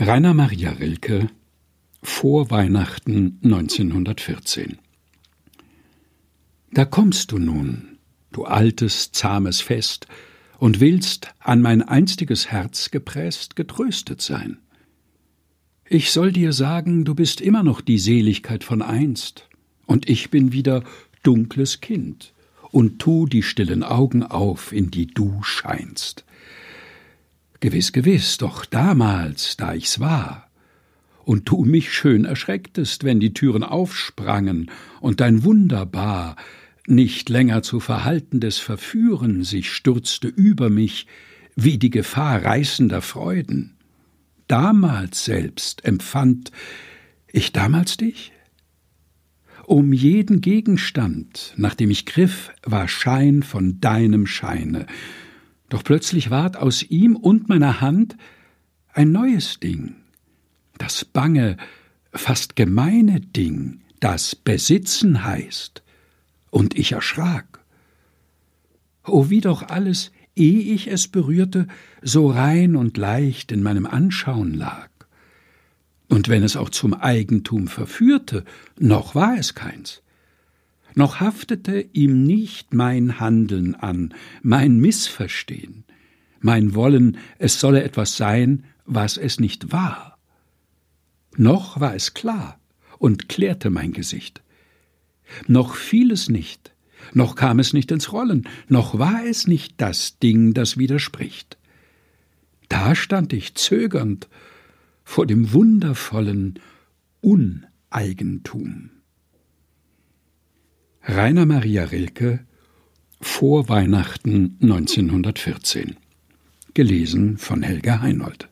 Rainer Maria Rilke vor Weihnachten 1914 Da kommst du nun, du altes, zahmes Fest, und willst, an mein einstiges Herz gepresst, getröstet sein. Ich soll dir sagen, du bist immer noch die Seligkeit von einst, und ich bin wieder dunkles Kind, und tu die stillen Augen auf, in die du scheinst. Gewiss, gewiss, doch damals, da ich's war, und du mich schön erschrecktest, wenn die Türen aufsprangen und dein wunderbar, nicht länger zu verhaltendes Verführen sich stürzte über mich, wie die Gefahr reißender Freuden. Damals selbst empfand ich damals dich? Um jeden Gegenstand, nach dem ich griff, war Schein von deinem Scheine, doch plötzlich ward aus ihm und meiner Hand ein neues Ding, das bange, fast gemeine Ding, das Besitzen heißt, und ich erschrak. O wie doch alles, eh ich es berührte, so rein und leicht in meinem Anschauen lag. Und wenn es auch zum Eigentum verführte, noch war es keins noch haftete ihm nicht mein Handeln an, mein Missverstehen, mein Wollen, es solle etwas sein, was es nicht war. Noch war es klar und klärte mein Gesicht. Noch fiel es nicht, noch kam es nicht ins Rollen, noch war es nicht das Ding, das widerspricht. Da stand ich zögernd vor dem wundervollen Uneigentum. Rainer Maria Rilke vor Weihnachten 1914. Gelesen von Helga Heinold.